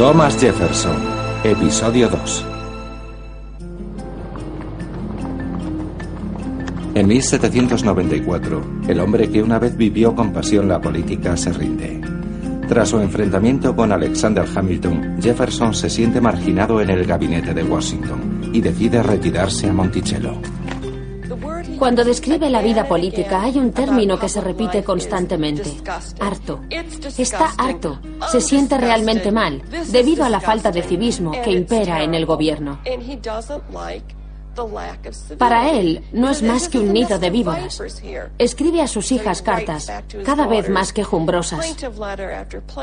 Thomas Jefferson, episodio 2. En 1794, el hombre que una vez vivió con pasión la política se rinde. Tras su enfrentamiento con Alexander Hamilton, Jefferson se siente marginado en el gabinete de Washington y decide retirarse a Monticello. Cuando describe la vida política hay un término que se repite constantemente. Harto. Está harto. Se siente realmente mal debido a la falta de civismo que impera en el gobierno. Para él no es más que un nido de víboras. Escribe a sus hijas cartas, cada vez más quejumbrosas.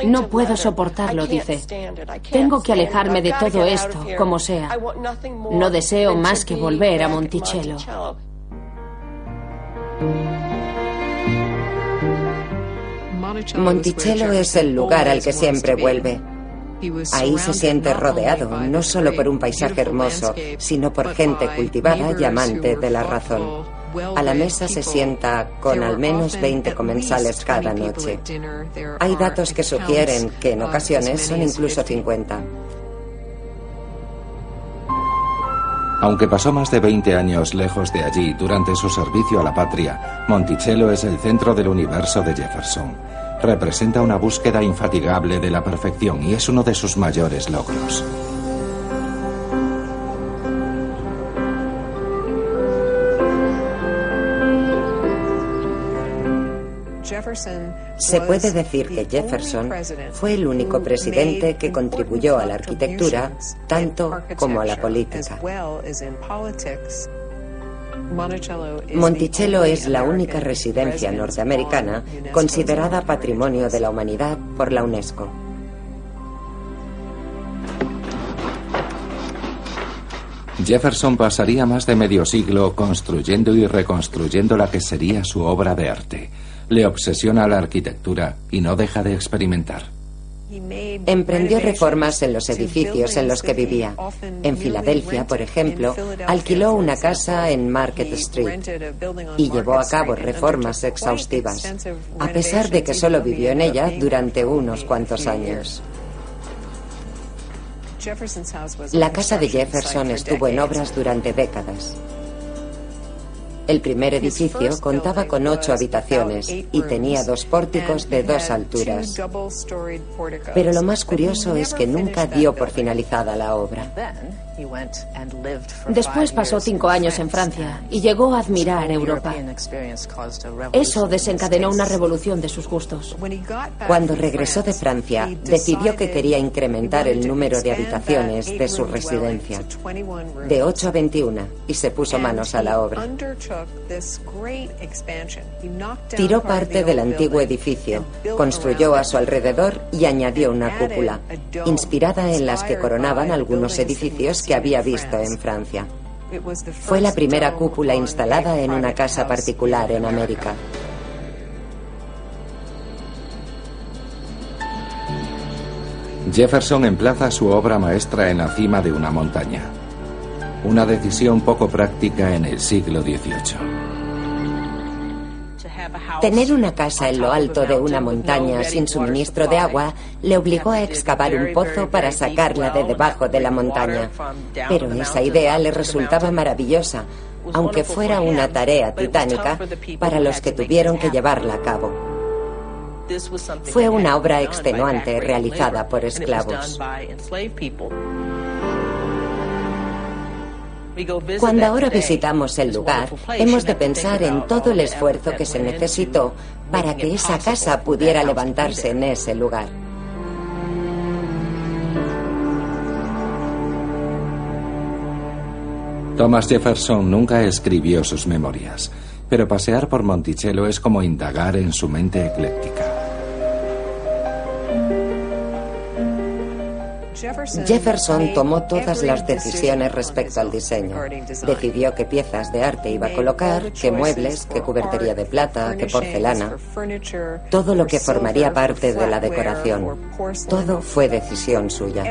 No puedo soportarlo, dice. Tengo que alejarme de todo esto, como sea. No deseo más que volver a Monticello. Monticello es el lugar al que siempre vuelve. Ahí se siente rodeado no solo por un paisaje hermoso, sino por gente cultivada y amante de la razón. A la mesa se sienta con al menos 20 comensales cada noche. Hay datos que sugieren que en ocasiones son incluso 50. Aunque pasó más de 20 años lejos de allí durante su servicio a la patria, Monticello es el centro del universo de Jefferson. Representa una búsqueda infatigable de la perfección y es uno de sus mayores logros. Se puede decir que Jefferson fue el único presidente que contribuyó a la arquitectura tanto como a la política. Monticello es la única residencia norteamericana considerada Patrimonio de la Humanidad por la UNESCO. Jefferson pasaría más de medio siglo construyendo y reconstruyendo la que sería su obra de arte. Le obsesiona la arquitectura y no deja de experimentar. Emprendió reformas en los edificios en los que vivía. En Filadelfia, por ejemplo, alquiló una casa en Market Street y llevó a cabo reformas exhaustivas, a pesar de que solo vivió en ella durante unos cuantos años. La casa de Jefferson estuvo en obras durante décadas. El primer edificio contaba con ocho habitaciones y tenía dos pórticos de dos alturas. Pero lo más curioso es que nunca dio por finalizada la obra. Después pasó cinco años en Francia y llegó a admirar Europa. Eso desencadenó una revolución de sus gustos. Cuando regresó de Francia, decidió que quería incrementar el número de habitaciones de su residencia, de 8 a 21, y se puso manos a la obra. Tiró parte del antiguo edificio, construyó a su alrededor y añadió una cúpula, inspirada en las que coronaban algunos edificios que había visto en Francia. Fue la primera cúpula instalada en una casa particular en América. Jefferson emplaza su obra maestra en la cima de una montaña. Una decisión poco práctica en el siglo XVIII. Tener una casa en lo alto de una montaña sin suministro de agua le obligó a excavar un pozo para sacarla de debajo de la montaña. Pero esa idea le resultaba maravillosa, aunque fuera una tarea titánica para los que tuvieron que llevarla a cabo. Fue una obra extenuante realizada por esclavos. Cuando ahora visitamos el lugar, hemos de pensar en todo el esfuerzo que se necesitó para que esa casa pudiera levantarse en ese lugar. Thomas Jefferson nunca escribió sus memorias, pero pasear por Monticello es como indagar en su mente ecléctica. Jefferson tomó todas las decisiones respecto al diseño. Decidió qué piezas de arte iba a colocar, qué muebles, qué cubertería de plata, qué porcelana. Todo lo que formaría parte de la decoración. Todo fue decisión suya.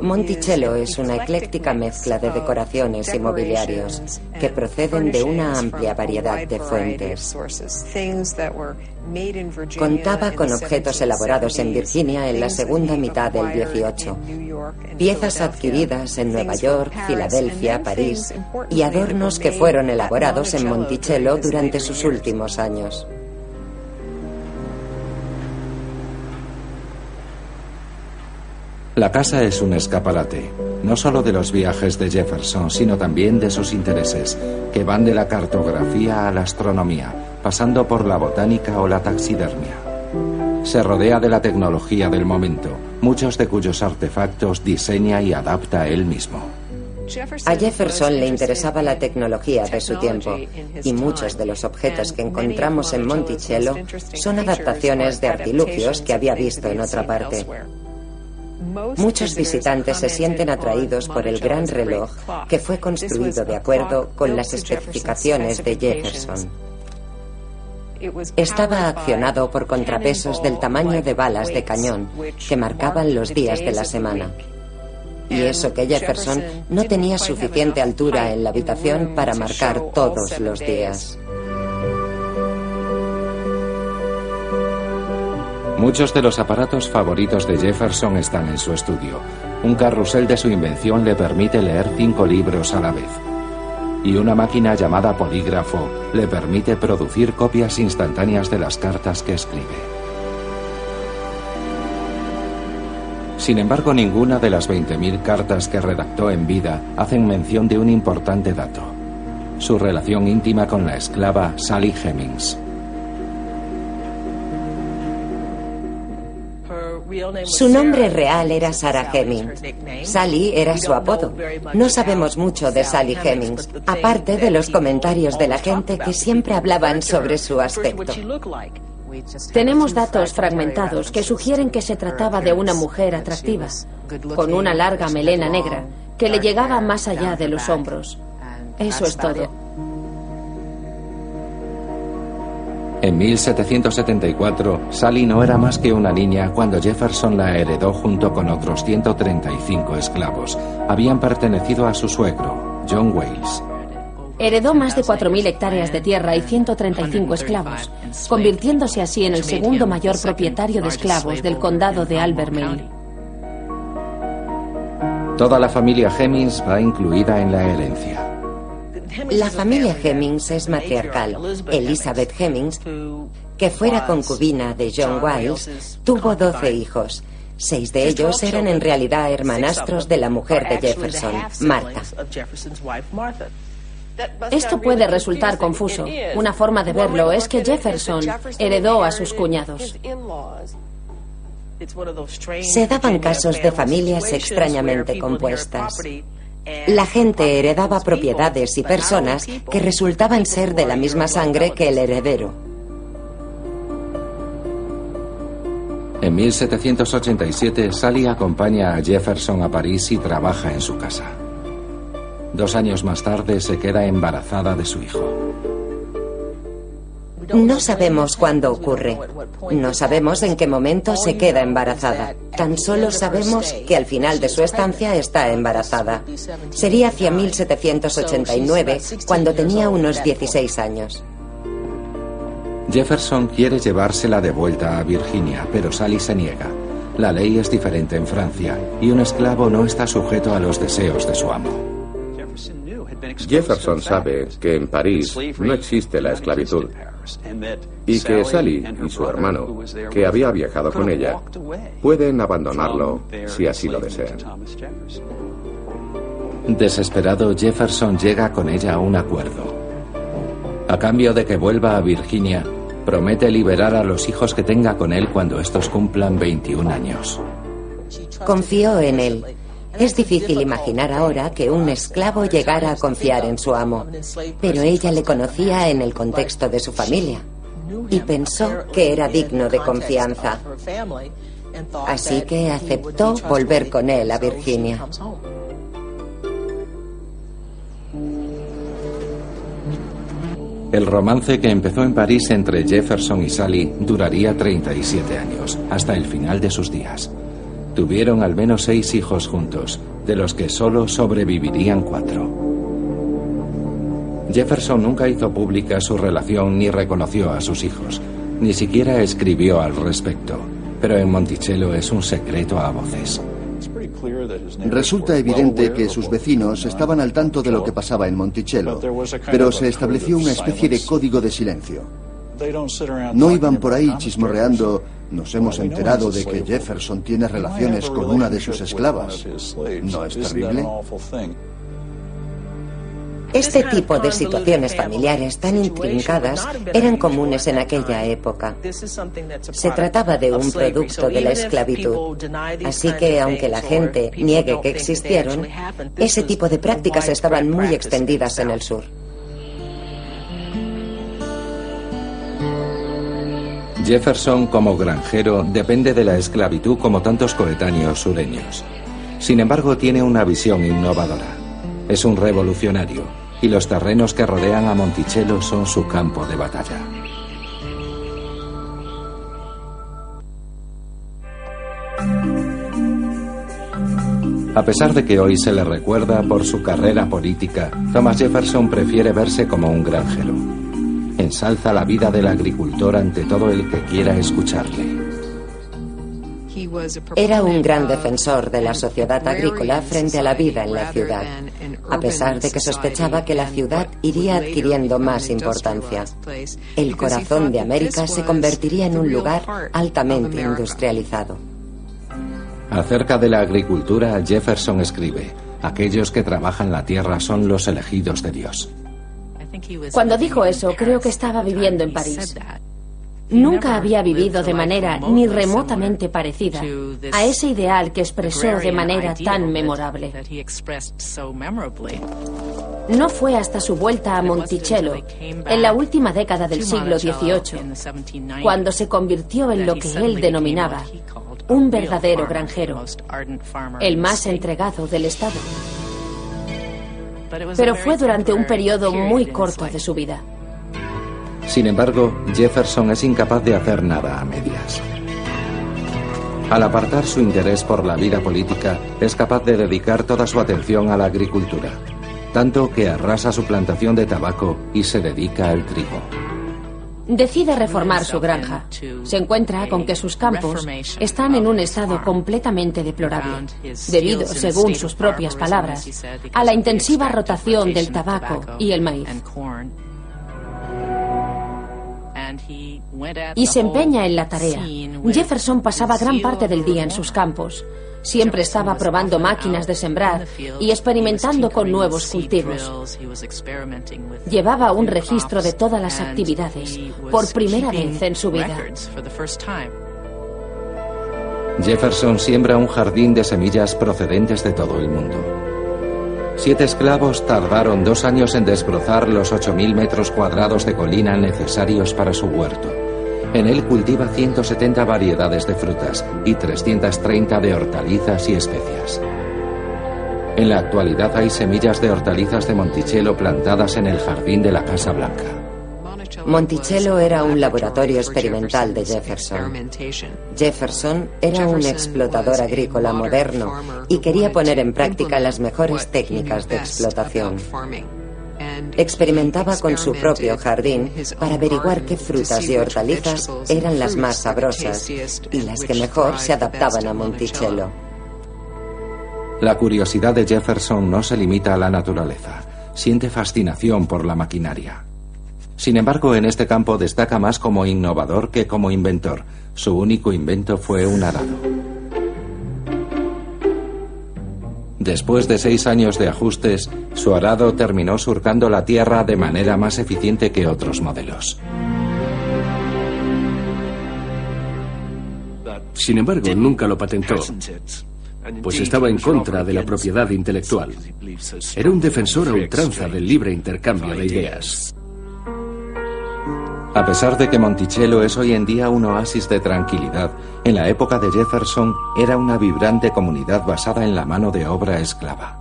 Monticello es una ecléctica mezcla de decoraciones y mobiliarios que proceden de una amplia variedad de fuentes. Contaba con objetos elaborados en Virginia en la segunda mitad del 18, piezas adquiridas en Nueva York, Filadelfia, París y adornos que fueron elaborados en Monticello durante sus últimos años. La casa es un escaparate, no solo de los viajes de Jefferson, sino también de sus intereses, que van de la cartografía a la astronomía, pasando por la botánica o la taxidermia. Se rodea de la tecnología del momento, muchos de cuyos artefactos diseña y adapta él mismo. A Jefferson le interesaba la tecnología de su tiempo y muchos de los objetos que encontramos en Monticello son adaptaciones de artilugios que había visto en otra parte. Muchos visitantes se sienten atraídos por el gran reloj que fue construido de acuerdo con las especificaciones de Jefferson. Estaba accionado por contrapesos del tamaño de balas de cañón que marcaban los días de la semana. Y eso que Jefferson no tenía suficiente altura en la habitación para marcar todos los días. Muchos de los aparatos favoritos de Jefferson están en su estudio. Un carrusel de su invención le permite leer cinco libros a la vez. Y una máquina llamada polígrafo le permite producir copias instantáneas de las cartas que escribe. Sin embargo, ninguna de las 20.000 cartas que redactó en vida hacen mención de un importante dato. Su relación íntima con la esclava Sally Hemings. Su nombre real era Sarah Hemings. Sally era su apodo. No sabemos mucho de Sally Hemings, aparte de los comentarios de la gente que siempre hablaban sobre su aspecto. Tenemos datos fragmentados que sugieren que se trataba de una mujer atractiva, con una larga melena negra que le llegaba más allá de los hombros. Eso es todo. En 1774, Sally no era más que una niña cuando Jefferson la heredó junto con otros 135 esclavos. Habían pertenecido a su suegro, John Wales. Heredó más de 4.000 hectáreas de tierra y 135 esclavos, convirtiéndose así en el segundo mayor propietario de esclavos del condado de Albemarle. Toda la familia Hemings va incluida en la herencia. La familia Hemings es matriarcal. Elizabeth Hemings, que fuera concubina de John Wiles, tuvo 12 hijos. Seis de ellos eran en realidad hermanastros de la mujer de Jefferson, Martha. Esto puede resultar confuso. Una forma de verlo es que Jefferson heredó a sus cuñados. Se daban casos de familias extrañamente compuestas. La gente heredaba propiedades y personas que resultaban ser de la misma sangre que el heredero. En 1787, Sally acompaña a Jefferson a París y trabaja en su casa. Dos años más tarde se queda embarazada de su hijo. No sabemos cuándo ocurre. No sabemos en qué momento se queda embarazada. Tan solo sabemos que al final de su estancia está embarazada. Sería hacia 1789, cuando tenía unos 16 años. Jefferson quiere llevársela de vuelta a Virginia, pero Sally se niega. La ley es diferente en Francia y un esclavo no está sujeto a los deseos de su amo. Jefferson sabe que en París no existe la esclavitud y que Sally y su hermano, que había viajado con ella, pueden abandonarlo si así lo desean. Desesperado, Jefferson llega con ella a un acuerdo. A cambio de que vuelva a Virginia, promete liberar a los hijos que tenga con él cuando estos cumplan 21 años. Confió en él. Es difícil imaginar ahora que un esclavo llegara a confiar en su amo, pero ella le conocía en el contexto de su familia. y pensó que era digno de confianza. Así que aceptó volver con él a Virginia. El romance que empezó en París entre Jefferson y Sally duraría 37 años, hasta el final de sus días. Tuvieron al menos seis hijos juntos, de los que solo sobrevivirían cuatro. Jefferson nunca hizo pública su relación ni reconoció a sus hijos, ni siquiera escribió al respecto, pero en Monticello es un secreto a voces. Resulta evidente que sus vecinos estaban al tanto de lo que pasaba en Monticello, pero se estableció una especie de código de silencio. No iban por ahí chismorreando, nos hemos enterado de que Jefferson tiene relaciones con una de sus esclavas. ¿No es terrible? Este tipo de situaciones familiares tan intrincadas eran comunes en aquella época. Se trataba de un producto de la esclavitud. Así que, aunque la gente niegue que existieron, ese tipo de prácticas estaban muy extendidas en el sur. Jefferson como granjero depende de la esclavitud como tantos coetáneos sureños. Sin embargo, tiene una visión innovadora. Es un revolucionario y los terrenos que rodean a Monticello son su campo de batalla. A pesar de que hoy se le recuerda por su carrera política, Thomas Jefferson prefiere verse como un granjero. Ensalza la vida del agricultor ante todo el que quiera escucharle. Era un gran defensor de la sociedad agrícola frente a la vida en la ciudad, a pesar de que sospechaba que la ciudad iría adquiriendo más importancia. El corazón de América se convertiría en un lugar altamente industrializado. Acerca de la agricultura, Jefferson escribe, aquellos que trabajan la tierra son los elegidos de Dios. Cuando dijo eso, creo que estaba viviendo en París. Nunca había vivido de manera ni remotamente parecida a ese ideal que expresó de manera tan memorable. No fue hasta su vuelta a Monticello, en la última década del siglo XVIII, cuando se convirtió en lo que él denominaba un verdadero granjero, el más entregado del Estado. Pero fue durante un periodo muy corto de su vida. Sin embargo, Jefferson es incapaz de hacer nada a medias. Al apartar su interés por la vida política, es capaz de dedicar toda su atención a la agricultura, tanto que arrasa su plantación de tabaco y se dedica al trigo. Decide reformar su granja. Se encuentra con que sus campos están en un estado completamente deplorable, debido, según sus propias palabras, a la intensiva rotación del tabaco y el maíz y se empeña en la tarea. Jefferson pasaba gran parte del día en sus campos. Siempre estaba probando máquinas de sembrar y experimentando con nuevos cultivos. Llevaba un registro de todas las actividades, por primera vez en su vida. Jefferson siembra un jardín de semillas procedentes de todo el mundo. Siete esclavos tardaron dos años en desbrozar los 8.000 metros cuadrados de colina necesarios para su huerto. En él cultiva 170 variedades de frutas y 330 de hortalizas y especias. En la actualidad hay semillas de hortalizas de Monticello plantadas en el jardín de la Casa Blanca. Monticello era un laboratorio experimental de Jefferson. Jefferson era un explotador agrícola moderno y quería poner en práctica las mejores técnicas de explotación. Experimentaba con su propio jardín para averiguar qué frutas y hortalizas eran las más sabrosas y las que mejor se adaptaban a Monticello. La curiosidad de Jefferson no se limita a la naturaleza. Siente fascinación por la maquinaria. Sin embargo, en este campo destaca más como innovador que como inventor. Su único invento fue un arado. Después de seis años de ajustes, su arado terminó surcando la tierra de manera más eficiente que otros modelos. Sin embargo, nunca lo patentó, pues estaba en contra de la propiedad intelectual. Era un defensor a ultranza del libre intercambio de ideas. A pesar de que Monticello es hoy en día un oasis de tranquilidad, en la época de Jefferson era una vibrante comunidad basada en la mano de obra esclava.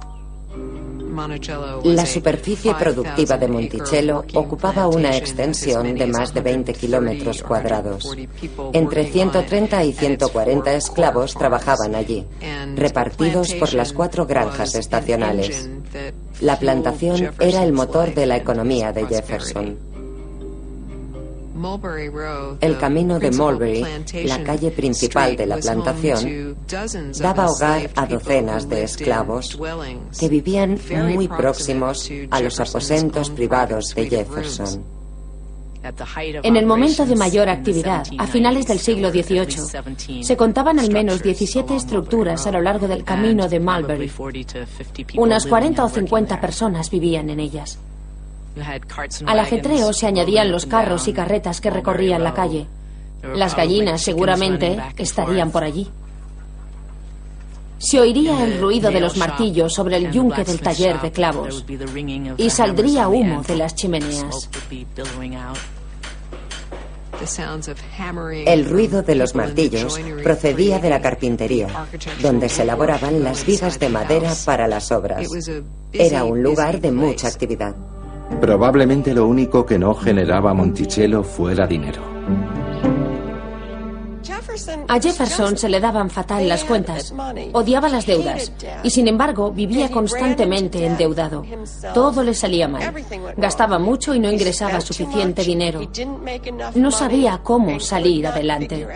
La superficie productiva de Monticello ocupaba una extensión de más de 20 kilómetros cuadrados. Entre 130 y 140 esclavos trabajaban allí, repartidos por las cuatro granjas estacionales. La plantación era el motor de la economía de Jefferson. El camino de Mulberry, la calle principal de la plantación, daba hogar a docenas de esclavos que vivían muy próximos a los aposentos privados de Jefferson. En el momento de mayor actividad, a finales del siglo XVIII, se contaban al menos 17 estructuras a lo largo del camino de Mulberry. Unas 40 o 50 personas vivían en ellas. Al ajetreo se añadían los carros y carretas que recorrían la calle. Las gallinas seguramente estarían por allí. Se oiría el ruido de los martillos sobre el yunque del taller de clavos y saldría humo de las chimeneas. El ruido de los martillos procedía de la carpintería, donde se elaboraban las vigas de madera para las obras. Era un lugar de mucha actividad. Probablemente lo único que no generaba Monticello fuera dinero. A Jefferson se le daban fatal las cuentas, odiaba las deudas y sin embargo vivía constantemente endeudado. Todo le salía mal. Gastaba mucho y no ingresaba suficiente dinero. No sabía cómo salir adelante.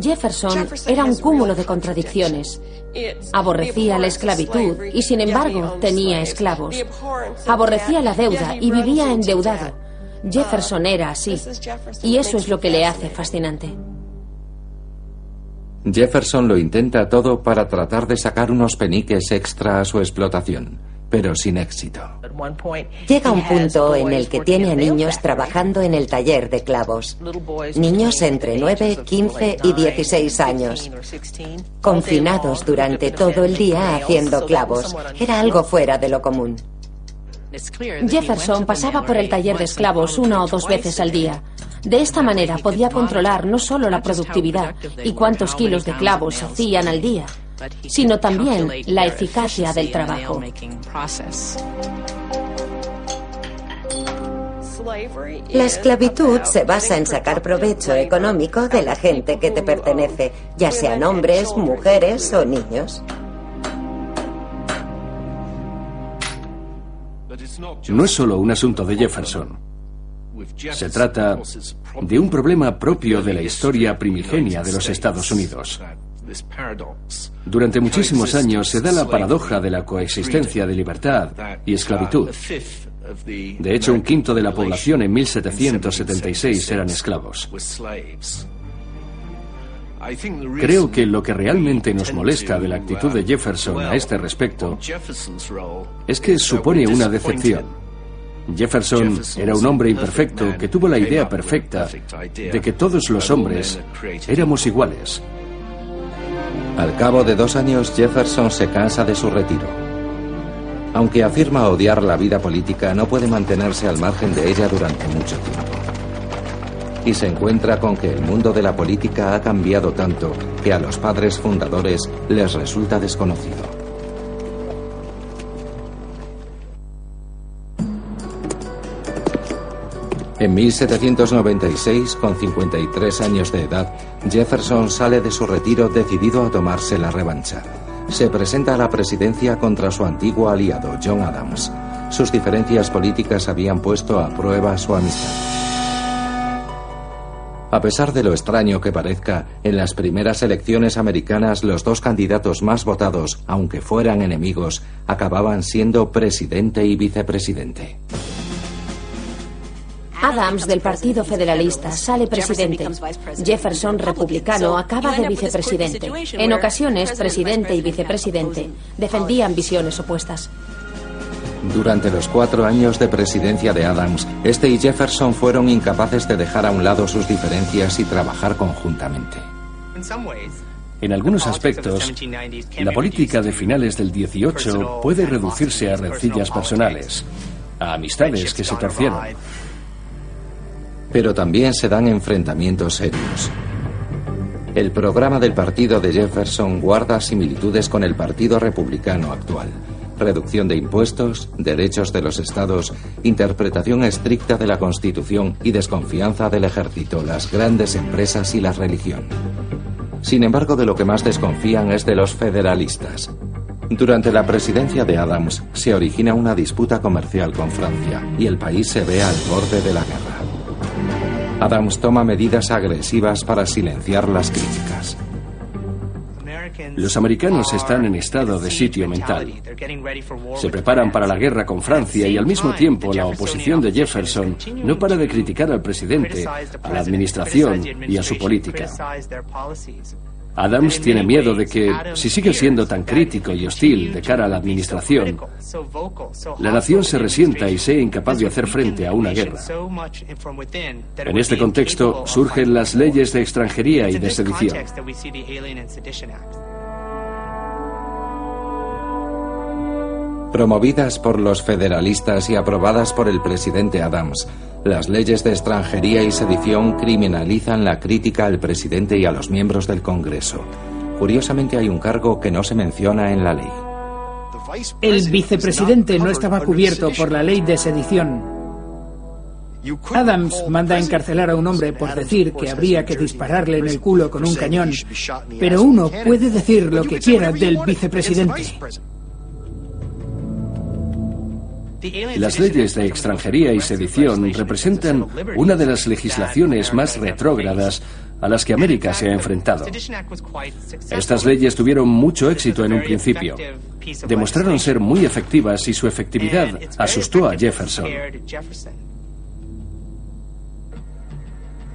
Jefferson era un cúmulo de contradicciones. Aborrecía la esclavitud y sin embargo tenía esclavos. Aborrecía la deuda y vivía endeudado. Jefferson era así. Y eso es lo que le hace fascinante. Jefferson lo intenta todo para tratar de sacar unos peniques extra a su explotación pero sin éxito. Llega un punto en el que tiene a niños trabajando en el taller de clavos. Niños entre 9, 15 y 16 años. Confinados durante todo el día haciendo clavos. Era algo fuera de lo común. Jefferson pasaba por el taller de esclavos una o dos veces al día. De esta manera podía controlar no solo la productividad y cuántos kilos de clavos hacían al día, sino también la eficacia del trabajo. La esclavitud se basa en sacar provecho económico de la gente que te pertenece, ya sean hombres, mujeres o niños. No es solo un asunto de Jefferson. Se trata de un problema propio de la historia primigenia de los Estados Unidos. Durante muchísimos años se da la paradoja de la coexistencia de libertad y esclavitud. De hecho, un quinto de la población en 1776 eran esclavos. Creo que lo que realmente nos molesta de la actitud de Jefferson a este respecto es que supone una decepción. Jefferson era un hombre imperfecto que tuvo la idea perfecta de que todos los hombres éramos iguales al cabo de dos años, Jefferson se cansa de su retiro. Aunque afirma odiar la vida política, no puede mantenerse al margen de ella durante mucho tiempo. Y se encuentra con que el mundo de la política ha cambiado tanto que a los padres fundadores les resulta desconocido. En 1796, con 53 años de edad, Jefferson sale de su retiro decidido a tomarse la revancha. Se presenta a la presidencia contra su antiguo aliado, John Adams. Sus diferencias políticas habían puesto a prueba su amistad. A pesar de lo extraño que parezca, en las primeras elecciones americanas los dos candidatos más votados, aunque fueran enemigos, acababan siendo presidente y vicepresidente. Adams, del Partido Federalista, sale presidente. Jefferson, republicano, acaba de vicepresidente. En ocasiones, presidente y vicepresidente defendían visiones opuestas. Durante los cuatro años de presidencia de Adams, este y Jefferson fueron incapaces de dejar a un lado sus diferencias y trabajar conjuntamente. En algunos aspectos, la política de finales del 18 puede reducirse a rencillas personales. a amistades que se torcieron. Pero también se dan enfrentamientos serios. El programa del partido de Jefferson guarda similitudes con el Partido Republicano actual. Reducción de impuestos, derechos de los estados, interpretación estricta de la Constitución y desconfianza del ejército, las grandes empresas y la religión. Sin embargo, de lo que más desconfían es de los federalistas. Durante la presidencia de Adams se origina una disputa comercial con Francia y el país se ve al borde de la guerra. Adams toma medidas agresivas para silenciar las críticas. Los americanos están en estado de sitio mental. Se preparan para la guerra con Francia y al mismo tiempo la oposición de Jefferson no para de criticar al presidente, a la administración y a su política. Adams tiene miedo de que, si sigue siendo tan crítico y hostil de cara a la administración, la nación se resienta y sea incapaz de hacer frente a una guerra. En este contexto surgen las leyes de extranjería y de sedición. Promovidas por los federalistas y aprobadas por el presidente Adams, las leyes de extranjería y sedición criminalizan la crítica al presidente y a los miembros del Congreso. Curiosamente hay un cargo que no se menciona en la ley. El vicepresidente no estaba cubierto por la ley de sedición. Adams manda encarcelar a un hombre por decir que habría que dispararle en el culo con un cañón, pero uno puede decir lo que quiera del vicepresidente. Las leyes de extranjería y sedición representan una de las legislaciones más retrógradas a las que América se ha enfrentado. Estas leyes tuvieron mucho éxito en un principio. Demostraron ser muy efectivas y su efectividad asustó a Jefferson.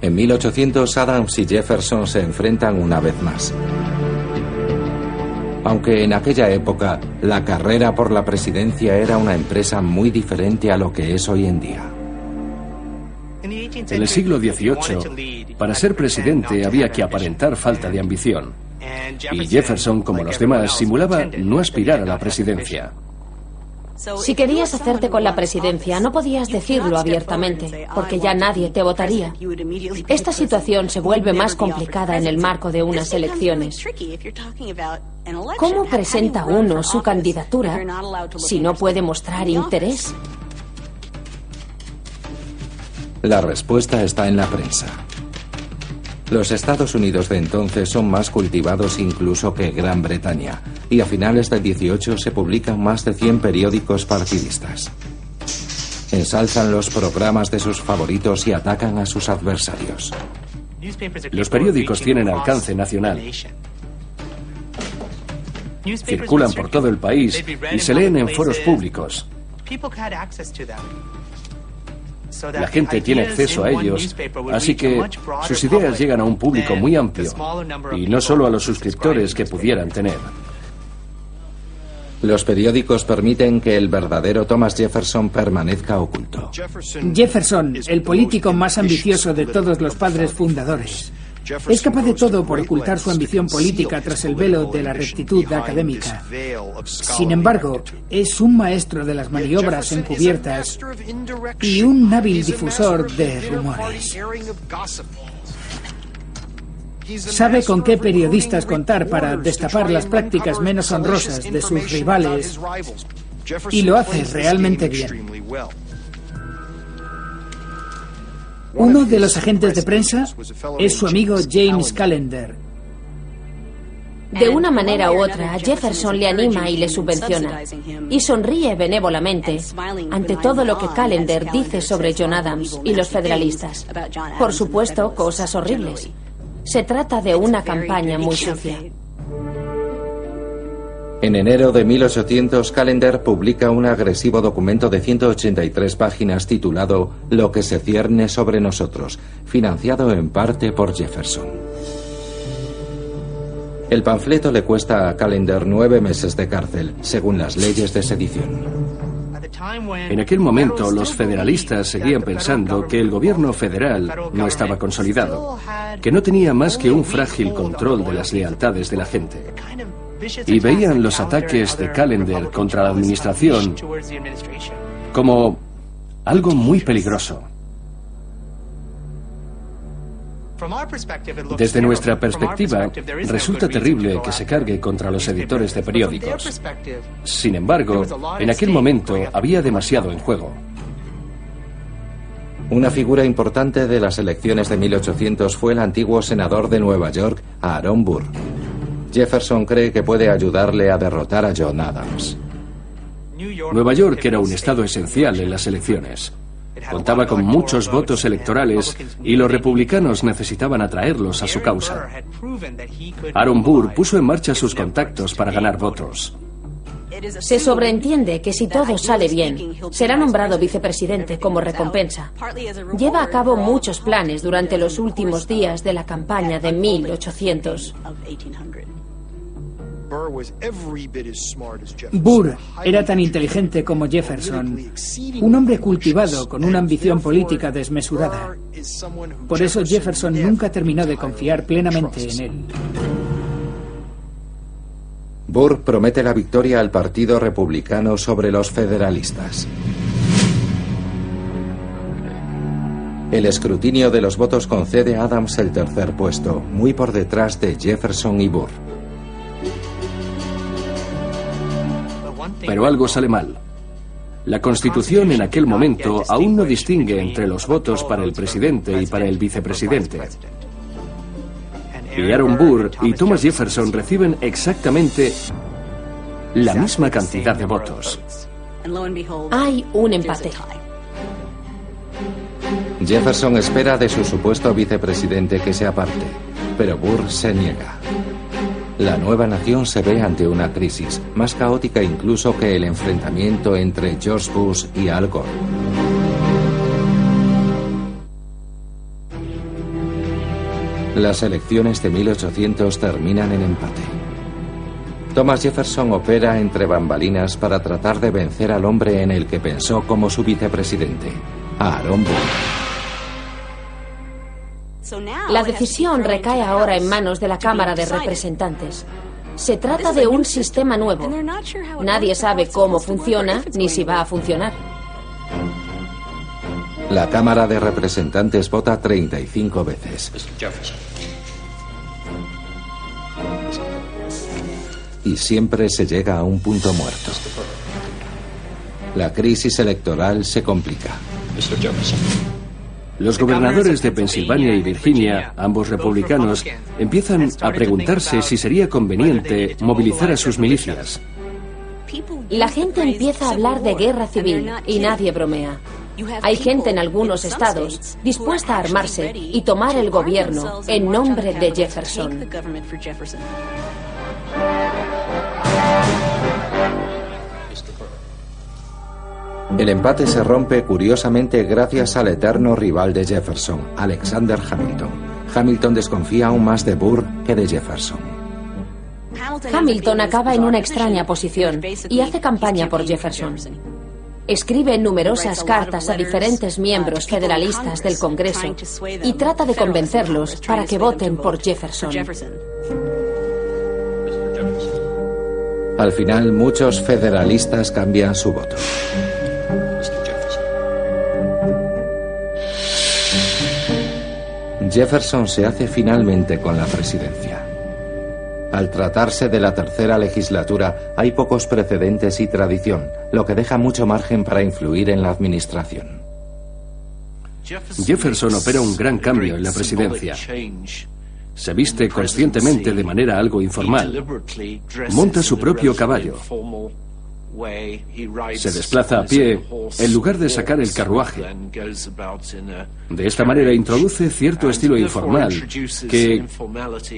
En 1800 Adams y Jefferson se enfrentan una vez más aunque en aquella época la carrera por la presidencia era una empresa muy diferente a lo que es hoy en día. En el siglo XVIII, para ser presidente había que aparentar falta de ambición. Y Jefferson, como los demás, simulaba no aspirar a la presidencia. Si querías hacerte con la presidencia, no podías decirlo abiertamente, porque ya nadie te votaría. Esta situación se vuelve más complicada en el marco de unas elecciones. ¿Cómo presenta uno su candidatura si no puede mostrar interés? La respuesta está en la prensa. Los Estados Unidos de entonces son más cultivados incluso que Gran Bretaña, y a finales del 18 se publican más de 100 periódicos partidistas. Ensalzan los programas de sus favoritos y atacan a sus adversarios. Los periódicos tienen alcance nacional. Circulan por todo el país y se leen en foros públicos. La gente tiene acceso a ellos, así que sus ideas llegan a un público muy amplio y no solo a los suscriptores que pudieran tener. Los periódicos permiten que el verdadero Thomas Jefferson permanezca oculto. Jefferson, el político más ambicioso de todos los padres fundadores. Es capaz de todo por ocultar su ambición política tras el velo de la rectitud académica. Sin embargo, es un maestro de las maniobras encubiertas y un hábil difusor de rumores. Sabe con qué periodistas contar para destapar las prácticas menos honrosas de sus rivales y lo hace realmente bien. Uno de los agentes de prensa es su amigo James Callender. De una manera u otra, Jefferson le anima y le subvenciona. Y sonríe benévolamente ante todo lo que Callender dice sobre John Adams y los federalistas. Por supuesto, cosas horribles. Se trata de una campaña muy sucia. En enero de 1800, Callender publica un agresivo documento de 183 páginas titulado Lo que se cierne sobre nosotros, financiado en parte por Jefferson. El panfleto le cuesta a Callender nueve meses de cárcel, según las leyes de sedición. En aquel momento, los federalistas seguían pensando que el gobierno federal no estaba consolidado, que no tenía más que un frágil control de las lealtades de la gente y veían los ataques de Callender contra la administración como algo muy peligroso. Desde nuestra perspectiva, resulta terrible que se cargue contra los editores de periódicos. Sin embargo, en aquel momento había demasiado en juego. Una figura importante de las elecciones de 1800 fue el antiguo senador de Nueva York, Aaron Burr. Jefferson cree que puede ayudarle a derrotar a John Adams. Nueva York era un estado esencial en las elecciones. Contaba con muchos votos electorales y los republicanos necesitaban atraerlos a su causa. Aaron Burr puso en marcha sus contactos para ganar votos. Se sobreentiende que si todo sale bien, será nombrado vicepresidente como recompensa. Lleva a cabo muchos planes durante los últimos días de la campaña de 1800. Burr era tan inteligente como Jefferson, un hombre cultivado con una ambición política desmesurada. Por eso Jefferson nunca terminó de confiar plenamente en él. Burr promete la victoria al Partido Republicano sobre los federalistas. El escrutinio de los votos concede a Adams el tercer puesto, muy por detrás de Jefferson y Burr. Pero algo sale mal. La Constitución en aquel momento aún no distingue entre los votos para el presidente y para el vicepresidente. Y Aaron Burr y Thomas Jefferson reciben exactamente la misma cantidad de votos. Hay un empate. Jefferson espera de su supuesto vicepresidente que se aparte, pero Burr se niega. La nueva nación se ve ante una crisis, más caótica incluso que el enfrentamiento entre George Bush y Al Gore. Las elecciones de 1800 terminan en empate. Thomas Jefferson opera entre bambalinas para tratar de vencer al hombre en el que pensó como su vicepresidente, Aaron Burr. La decisión recae ahora en manos de la Cámara de Representantes. Se trata de un sistema nuevo. Nadie sabe cómo funciona ni si va a funcionar. La Cámara de Representantes vota 35 veces. Y siempre se llega a un punto muerto. La crisis electoral se complica. Los gobernadores de Pensilvania y Virginia, ambos republicanos, empiezan a preguntarse si sería conveniente movilizar a sus milicias. La gente empieza a hablar de guerra civil y nadie bromea. Hay gente en algunos estados dispuesta a armarse y tomar el gobierno en nombre de Jefferson. El empate se rompe curiosamente gracias al eterno rival de Jefferson, Alexander Hamilton. Hamilton desconfía aún más de Burr que de Jefferson. Hamilton acaba en una extraña posición y hace campaña por Jefferson. Escribe numerosas cartas a diferentes miembros federalistas del Congreso y trata de convencerlos para que voten por Jefferson. Al final, muchos federalistas cambian su voto. Jefferson se hace finalmente con la presidencia. Al tratarse de la tercera legislatura, hay pocos precedentes y tradición, lo que deja mucho margen para influir en la administración. Jefferson opera un gran cambio en la presidencia. Se viste conscientemente de manera algo informal. Monta su propio caballo. Se desplaza a pie en lugar de sacar el carruaje. De esta manera introduce cierto estilo informal que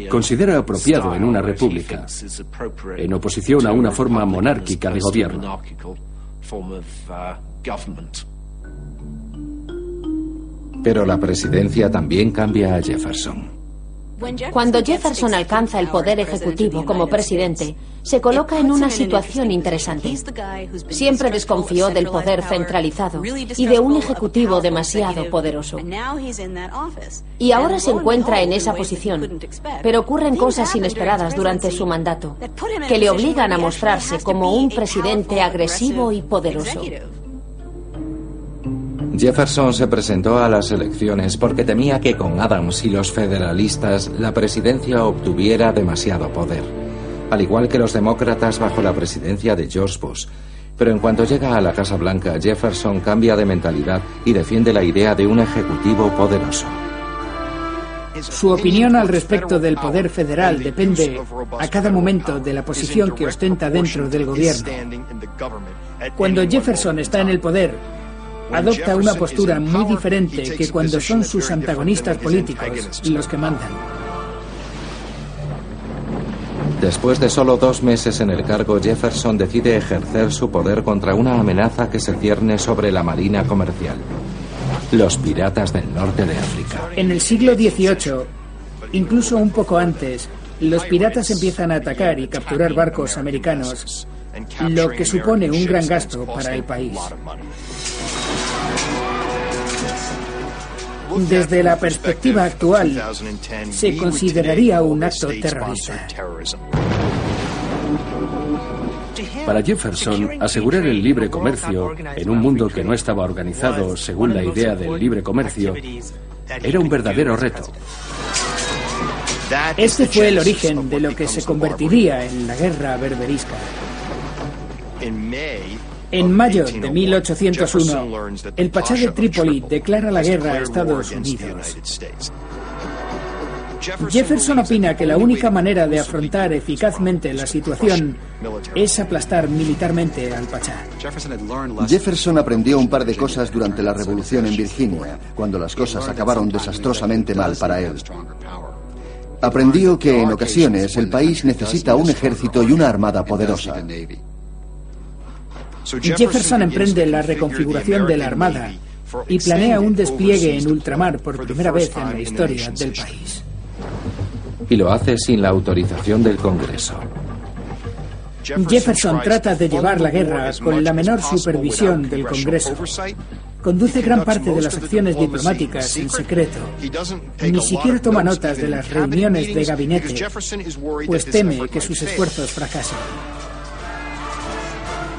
considera apropiado en una república, en oposición a una forma monárquica de gobierno. Pero la presidencia también cambia a Jefferson. Cuando Jefferson alcanza el poder ejecutivo como presidente, se coloca en una situación interesante. Siempre desconfió del poder centralizado y de un ejecutivo demasiado poderoso. Y ahora se encuentra en esa posición, pero ocurren cosas inesperadas durante su mandato, que le obligan a mostrarse como un presidente agresivo y poderoso. Jefferson se presentó a las elecciones porque temía que con Adams y los federalistas la presidencia obtuviera demasiado poder, al igual que los demócratas bajo la presidencia de George Bush. Pero en cuanto llega a la Casa Blanca, Jefferson cambia de mentalidad y defiende la idea de un ejecutivo poderoso. Su opinión al respecto del poder federal depende a cada momento de la posición que ostenta dentro del gobierno. Cuando Jefferson está en el poder, adopta una postura muy diferente que cuando son sus antagonistas políticos los que mandan. Después de solo dos meses en el cargo, Jefferson decide ejercer su poder contra una amenaza que se cierne sobre la marina comercial. Los piratas del norte de África. En el siglo XVIII, incluso un poco antes, los piratas empiezan a atacar y capturar barcos americanos, lo que supone un gran gasto para el país. Desde la perspectiva actual, se consideraría un acto terrorista. Para Jefferson, asegurar el libre comercio en un mundo que no estaba organizado según la idea del libre comercio era un verdadero reto. Este fue el origen de lo que se convertiría en la guerra berberisca. En mayo de 1801, el Pachá de Trípoli declara la guerra a Estados Unidos. Jefferson opina que la única manera de afrontar eficazmente la situación es aplastar militarmente al Pachá. Jefferson aprendió un par de cosas durante la revolución en Virginia, cuando las cosas acabaron desastrosamente mal para él. Aprendió que en ocasiones el país necesita un ejército y una armada poderosa. Jefferson emprende la reconfiguración de la Armada y planea un despliegue en ultramar por primera vez en la historia del país. Y lo hace sin la autorización del Congreso. Jefferson trata de llevar la guerra con la menor supervisión del Congreso. Conduce gran parte de las acciones diplomáticas en secreto. Ni siquiera toma notas de las reuniones de gabinete, pues teme que sus esfuerzos fracasen.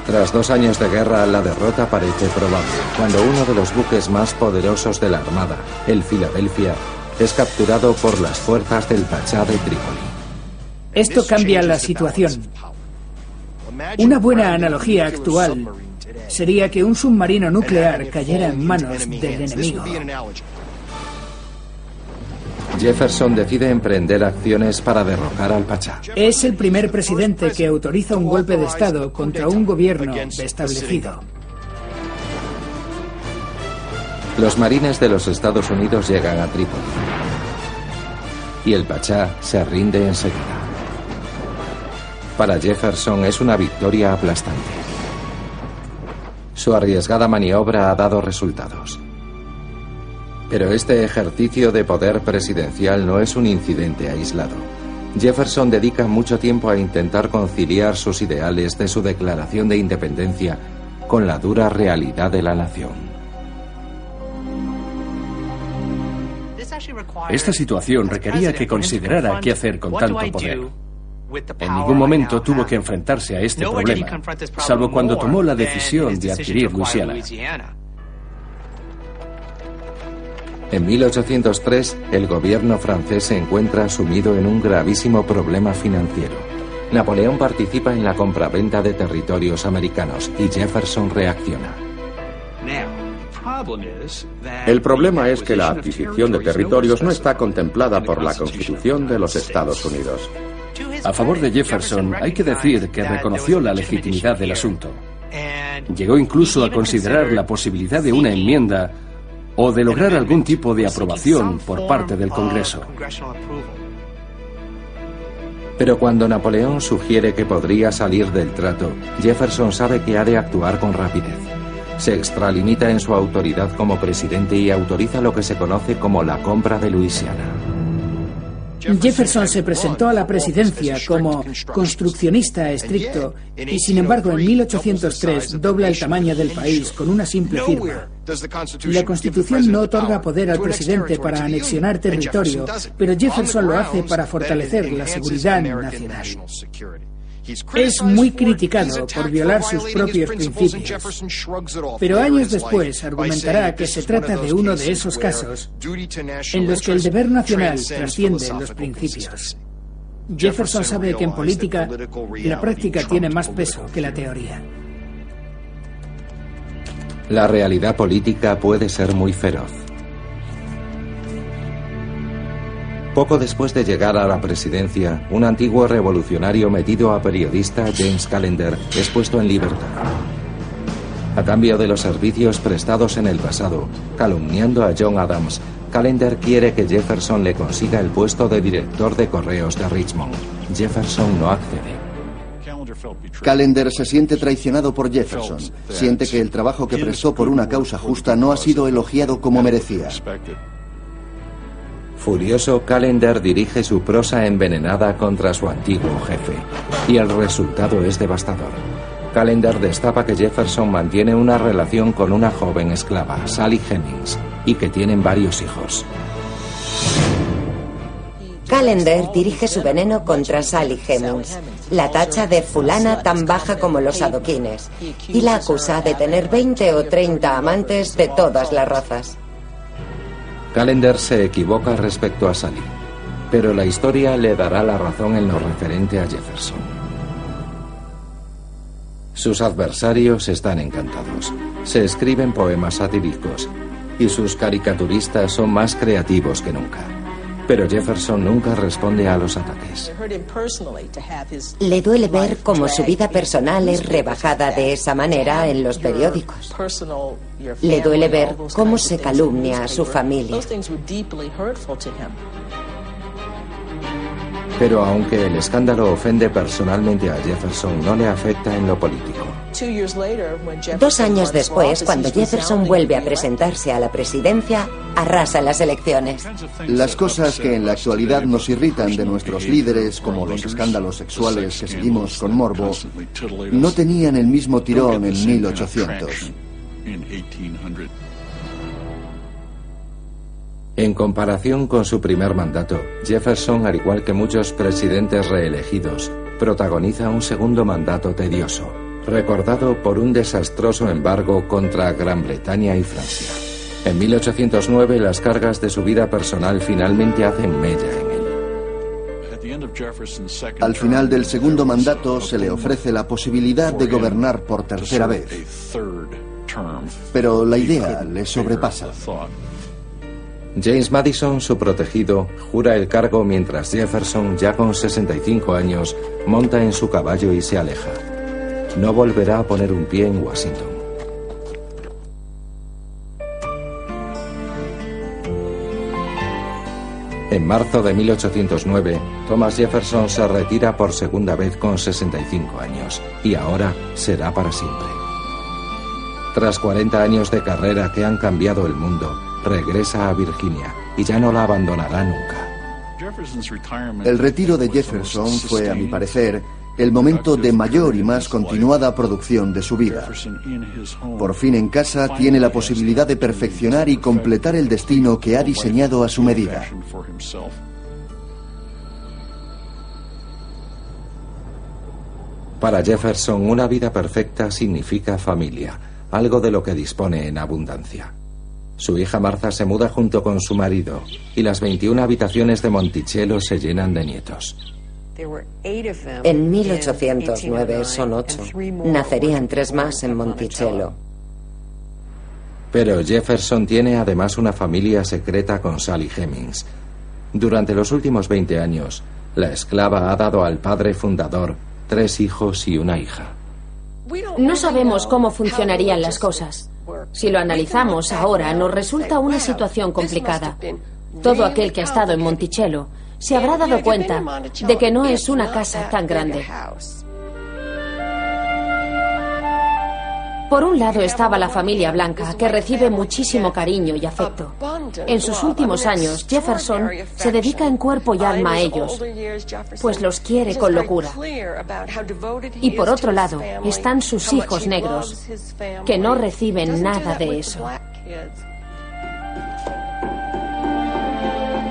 Tras dos años de guerra, la derrota parece probable, cuando uno de los buques más poderosos de la Armada, el Philadelphia, es capturado por las fuerzas del Pachá de Trípoli. Esto cambia la situación. Una buena analogía actual sería que un submarino nuclear cayera en manos del enemigo. Jefferson decide emprender acciones para derrocar al Pachá. Es el primer presidente que autoriza un golpe de Estado contra un gobierno establecido. Los marines de los Estados Unidos llegan a Trípoli y el Pachá se rinde enseguida. Para Jefferson es una victoria aplastante. Su arriesgada maniobra ha dado resultados. Pero este ejercicio de poder presidencial no es un incidente aislado. Jefferson dedica mucho tiempo a intentar conciliar sus ideales de su declaración de independencia con la dura realidad de la nación. Esta situación requería que considerara qué hacer con tanto poder. En ningún momento tuvo que enfrentarse a este problema, salvo cuando tomó la decisión de adquirir Luisiana. En 1803, el gobierno francés se encuentra sumido en un gravísimo problema financiero. Napoleón participa en la compraventa de territorios americanos y Jefferson reacciona. El problema es que la adquisición de territorios no está contemplada por la Constitución de los Estados Unidos. A favor de Jefferson, hay que decir que reconoció la legitimidad del asunto. Llegó incluso a considerar la posibilidad de una enmienda o de lograr algún tipo de aprobación por parte del Congreso. Pero cuando Napoleón sugiere que podría salir del trato, Jefferson sabe que ha de actuar con rapidez. Se extralimita en su autoridad como presidente y autoriza lo que se conoce como la compra de Luisiana. Jefferson se presentó a la presidencia como construccionista estricto y sin embargo en 1803 dobla el tamaño del país con una simple firma. La Constitución no otorga poder al presidente para anexionar territorio, pero Jefferson lo hace para fortalecer la seguridad nacional. Es muy criticado por violar sus propios principios, pero años después argumentará que se trata de uno de esos casos en los que el deber nacional trasciende los principios. Jefferson sabe que en política la práctica tiene más peso que la teoría. La realidad política puede ser muy feroz. Poco después de llegar a la presidencia, un antiguo revolucionario metido a periodista, James Callender, es puesto en libertad. A cambio de los servicios prestados en el pasado, calumniando a John Adams, Callender quiere que Jefferson le consiga el puesto de director de correos de Richmond. Jefferson no accede. Callender se siente traicionado por Jefferson. Siente que el trabajo que prestó por una causa justa no ha sido elogiado como merecía. Furioso, Callender dirige su prosa envenenada contra su antiguo jefe, y el resultado es devastador. Callender destapa que Jefferson mantiene una relación con una joven esclava, Sally Hemings, y que tienen varios hijos. Callender dirige su veneno contra Sally Hemings, la tacha de fulana tan baja como los adoquines, y la acusa de tener 20 o 30 amantes de todas las razas. Callender se equivoca respecto a Sally, pero la historia le dará la razón en lo referente a Jefferson. Sus adversarios están encantados. Se escriben poemas satíricos y sus caricaturistas son más creativos que nunca. Pero Jefferson nunca responde a los ataques. Le duele ver cómo su vida personal es rebajada de esa manera en los periódicos. Le duele ver cómo se calumnia a su familia. Pero aunque el escándalo ofende personalmente a Jefferson, no le afecta en lo político. Dos años después, cuando Jefferson vuelve a presentarse a la presidencia, arrasa las elecciones. Las cosas que en la actualidad nos irritan de nuestros líderes, como los escándalos sexuales que seguimos con morbo, no tenían el mismo tirón en 1800. En comparación con su primer mandato, Jefferson, al igual que muchos presidentes reelegidos, protagoniza un segundo mandato tedioso, recordado por un desastroso embargo contra Gran Bretaña y Francia. En 1809 las cargas de su vida personal finalmente hacen mella en él. Al final del segundo mandato se le ofrece la posibilidad de gobernar por tercera vez. Pero la idea le sobrepasa. James Madison, su protegido, jura el cargo mientras Jefferson, ya con 65 años, monta en su caballo y se aleja. No volverá a poner un pie en Washington. En marzo de 1809, Thomas Jefferson se retira por segunda vez con 65 años y ahora será para siempre. Tras 40 años de carrera que han cambiado el mundo, regresa a Virginia y ya no la abandonará nunca. El retiro de Jefferson fue, a mi parecer, el momento de mayor y más continuada producción de su vida. Por fin en casa tiene la posibilidad de perfeccionar y completar el destino que ha diseñado a su medida. Para Jefferson, una vida perfecta significa familia, algo de lo que dispone en abundancia. Su hija Martha se muda junto con su marido y las 21 habitaciones de Monticello se llenan de nietos. En 1809 son ocho. Nacerían tres más en Monticello. Pero Jefferson tiene además una familia secreta con Sally Hemings. Durante los últimos 20 años, la esclava ha dado al padre fundador tres hijos y una hija. No sabemos cómo funcionarían las cosas. Si lo analizamos ahora, nos resulta una situación complicada. Todo aquel que ha estado en Monticello se habrá dado cuenta de que no es una casa tan grande. Por un lado estaba la familia Blanca, que recibe muchísimo cariño y afecto. En sus últimos años, Jefferson se dedica en cuerpo y alma a ellos, pues los quiere con locura. Y por otro lado están sus hijos negros, que no reciben nada de eso.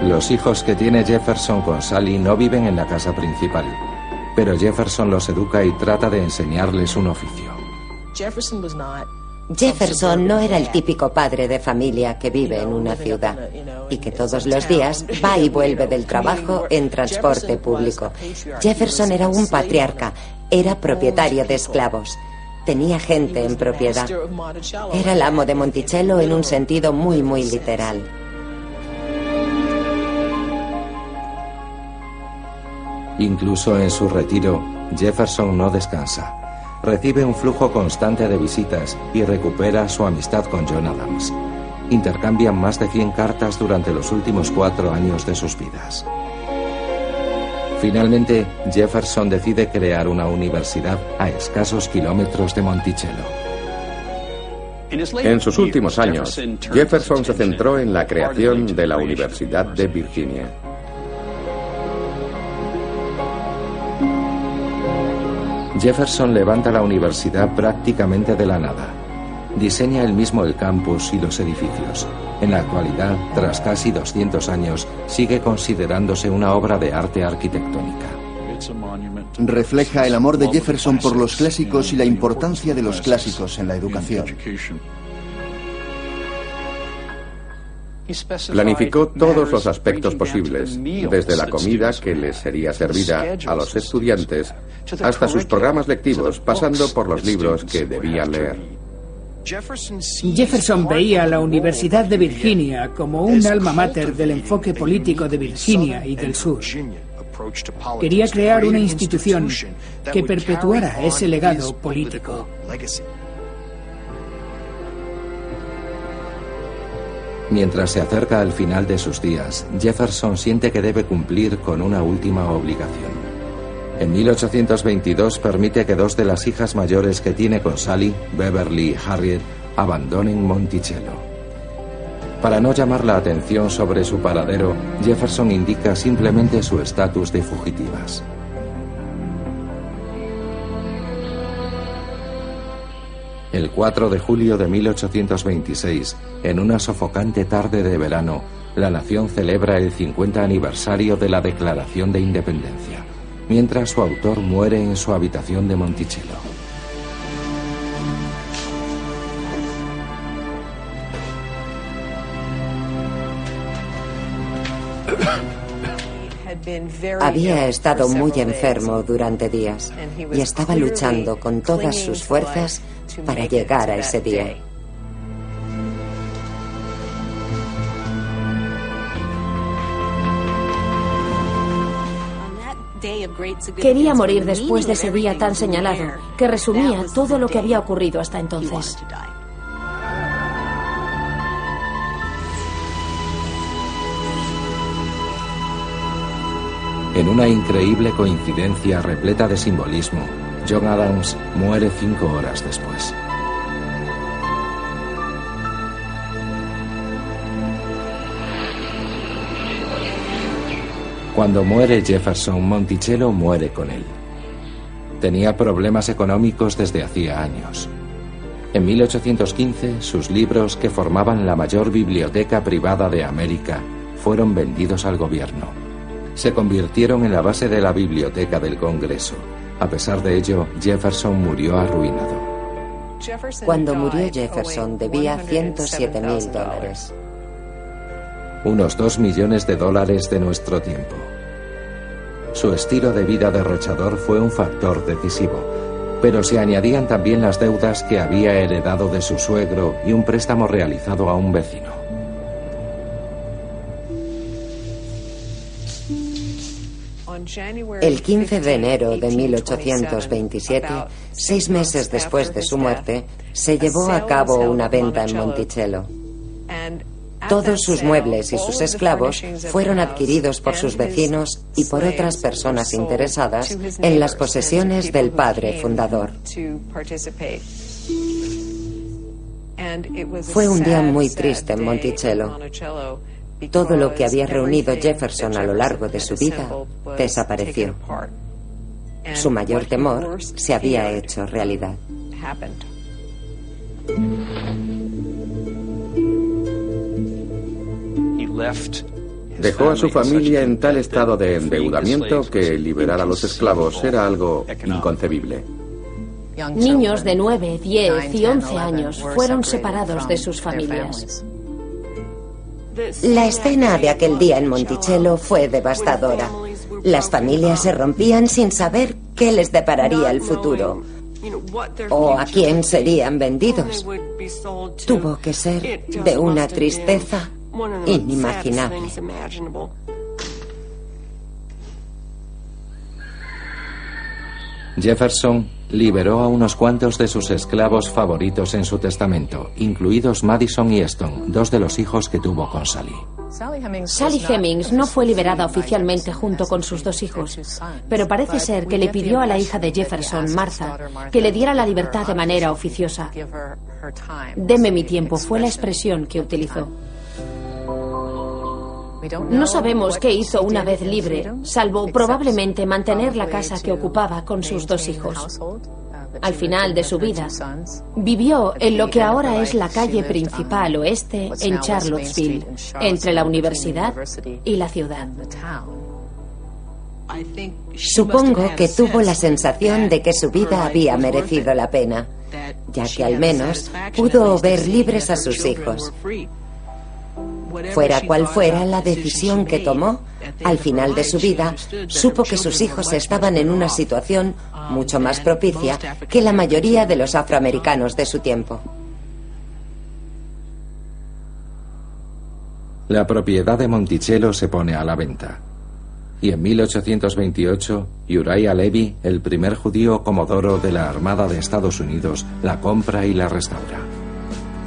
Los hijos que tiene Jefferson con Sally no viven en la casa principal. pero Jefferson los educa y trata de enseñarles un oficio. Jefferson no era el típico padre de familia que vive en una ciudad y que todos los días va y vuelve del trabajo en transporte público. Jefferson era un patriarca, era propietario de esclavos. Tenía gente en propiedad. Era el amo de Monticello en un sentido muy, muy literal. Incluso en su retiro, Jefferson no descansa. Recibe un flujo constante de visitas y recupera su amistad con John Adams. Intercambian más de 100 cartas durante los últimos cuatro años de sus vidas. Finalmente, Jefferson decide crear una universidad a escasos kilómetros de Monticello. En sus últimos años, Jefferson se centró en la creación de la Universidad de Virginia. Jefferson levanta la universidad prácticamente de la nada. Diseña él mismo el campus y los edificios. En la actualidad, tras casi 200 años, sigue considerándose una obra de arte arquitectónica. Refleja el amor de Jefferson por los clásicos y la importancia de los clásicos en la educación. Planificó todos los aspectos posibles, desde la comida que les sería servida a los estudiantes hasta sus programas lectivos, pasando por los libros que debían leer. Jefferson veía a la Universidad de Virginia como un alma mater del enfoque político de Virginia y del sur. Quería crear una institución que perpetuara ese legado político. Mientras se acerca al final de sus días, Jefferson siente que debe cumplir con una última obligación. En 1822 permite que dos de las hijas mayores que tiene con Sally, Beverly y Harriet, abandonen Monticello. Para no llamar la atención sobre su paradero, Jefferson indica simplemente su estatus de fugitivas. El 4 de julio de 1826, en una sofocante tarde de verano, la nación celebra el 50 aniversario de la Declaración de Independencia, mientras su autor muere en su habitación de Monticello. Había estado muy enfermo durante días y estaba luchando con todas sus fuerzas para llegar a ese día. Quería morir después de ese día tan señalado, que resumía todo lo que había ocurrido hasta entonces. En una increíble coincidencia repleta de simbolismo, John Adams muere cinco horas después. Cuando muere Jefferson, Monticello muere con él. Tenía problemas económicos desde hacía años. En 1815, sus libros, que formaban la mayor biblioteca privada de América, fueron vendidos al gobierno. Se convirtieron en la base de la biblioteca del Congreso. A pesar de ello, Jefferson murió arruinado. Cuando murió Jefferson debía 107 mil dólares. Unos 2 millones de dólares de nuestro tiempo. Su estilo de vida derrochador fue un factor decisivo, pero se añadían también las deudas que había heredado de su suegro y un préstamo realizado a un vecino. El 15 de enero de 1827, seis meses después de su muerte, se llevó a cabo una venta en Monticello. Todos sus muebles y sus esclavos fueron adquiridos por sus vecinos y por otras personas interesadas en las posesiones del padre fundador. Fue un día muy triste en Monticello. Todo lo que había reunido Jefferson a lo largo de su vida desapareció. Su mayor temor se había hecho realidad. Dejó a su familia en tal estado de endeudamiento que liberar a los esclavos era algo inconcebible. Niños de 9, 10 y 11 años fueron separados de sus familias. La escena de aquel día en Monticello fue devastadora. Las familias se rompían sin saber qué les depararía el futuro o a quién serían vendidos. Tuvo que ser de una tristeza inimaginable. Jefferson liberó a unos cuantos de sus esclavos favoritos en su testamento, incluidos Madison y Eston, dos de los hijos que tuvo con Sally. Sally Hemings no fue liberada oficialmente junto con sus dos hijos, pero parece ser que le pidió a la hija de Jefferson, Martha, que le diera la libertad de manera oficiosa. Deme mi tiempo fue la expresión que utilizó. No sabemos qué hizo una vez libre, salvo probablemente mantener la casa que ocupaba con sus dos hijos. Al final de su vida, vivió en lo que ahora es la calle principal oeste en Charlottesville, entre la universidad y la ciudad. Supongo que tuvo la sensación de que su vida había merecido la pena, ya que al menos pudo ver libres a sus hijos. Fuera cual fuera la decisión que tomó, al final de su vida, supo que sus hijos estaban en una situación mucho más propicia que la mayoría de los afroamericanos de su tiempo. La propiedad de Monticello se pone a la venta. Y en 1828, Uriah Levy, el primer judío comodoro de la Armada de Estados Unidos, la compra y la restaura.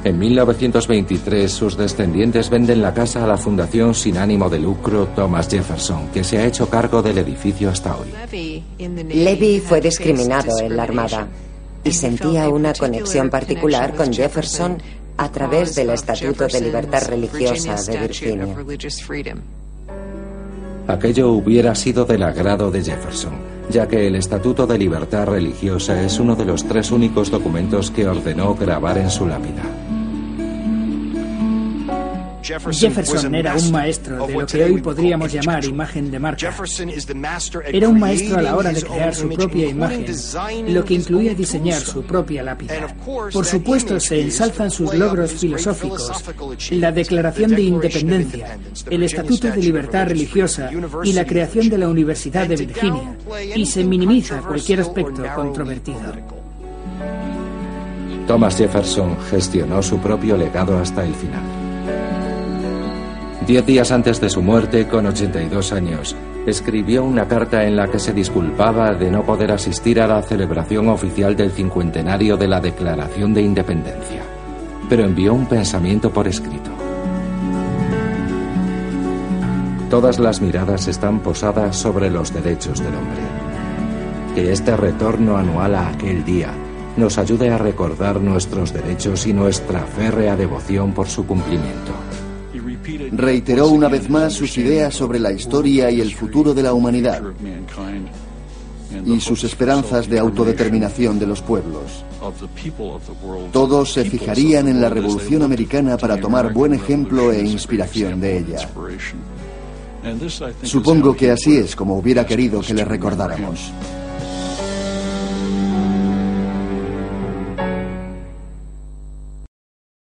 En 1923 sus descendientes venden la casa a la fundación sin ánimo de lucro Thomas Jefferson, que se ha hecho cargo del edificio hasta hoy. Levy fue discriminado en la Armada y sentía una conexión particular con Jefferson a través del Estatuto de Libertad Religiosa de Virginia. Aquello hubiera sido del agrado de Jefferson, ya que el Estatuto de Libertad Religiosa es uno de los tres únicos documentos que ordenó grabar en su lápida. Jefferson era un maestro de lo que hoy podríamos llamar imagen de marca. Era un maestro a la hora de crear su propia imagen, lo que incluía diseñar su propia lápida. Por supuesto, se ensalzan sus logros filosóficos, la Declaración de Independencia, el Estatuto de Libertad Religiosa y la creación de la Universidad de Virginia, y se minimiza cualquier aspecto controvertido. Thomas Jefferson gestionó su propio legado hasta el final. Diez días antes de su muerte, con 82 años, escribió una carta en la que se disculpaba de no poder asistir a la celebración oficial del cincuentenario de la Declaración de Independencia, pero envió un pensamiento por escrito. Todas las miradas están posadas sobre los derechos del hombre. Que este retorno anual a aquel día nos ayude a recordar nuestros derechos y nuestra férrea devoción por su cumplimiento reiteró una vez más sus ideas sobre la historia y el futuro de la humanidad y sus esperanzas de autodeterminación de los pueblos. Todos se fijarían en la Revolución Americana para tomar buen ejemplo e inspiración de ella. Supongo que así es como hubiera querido que le recordáramos.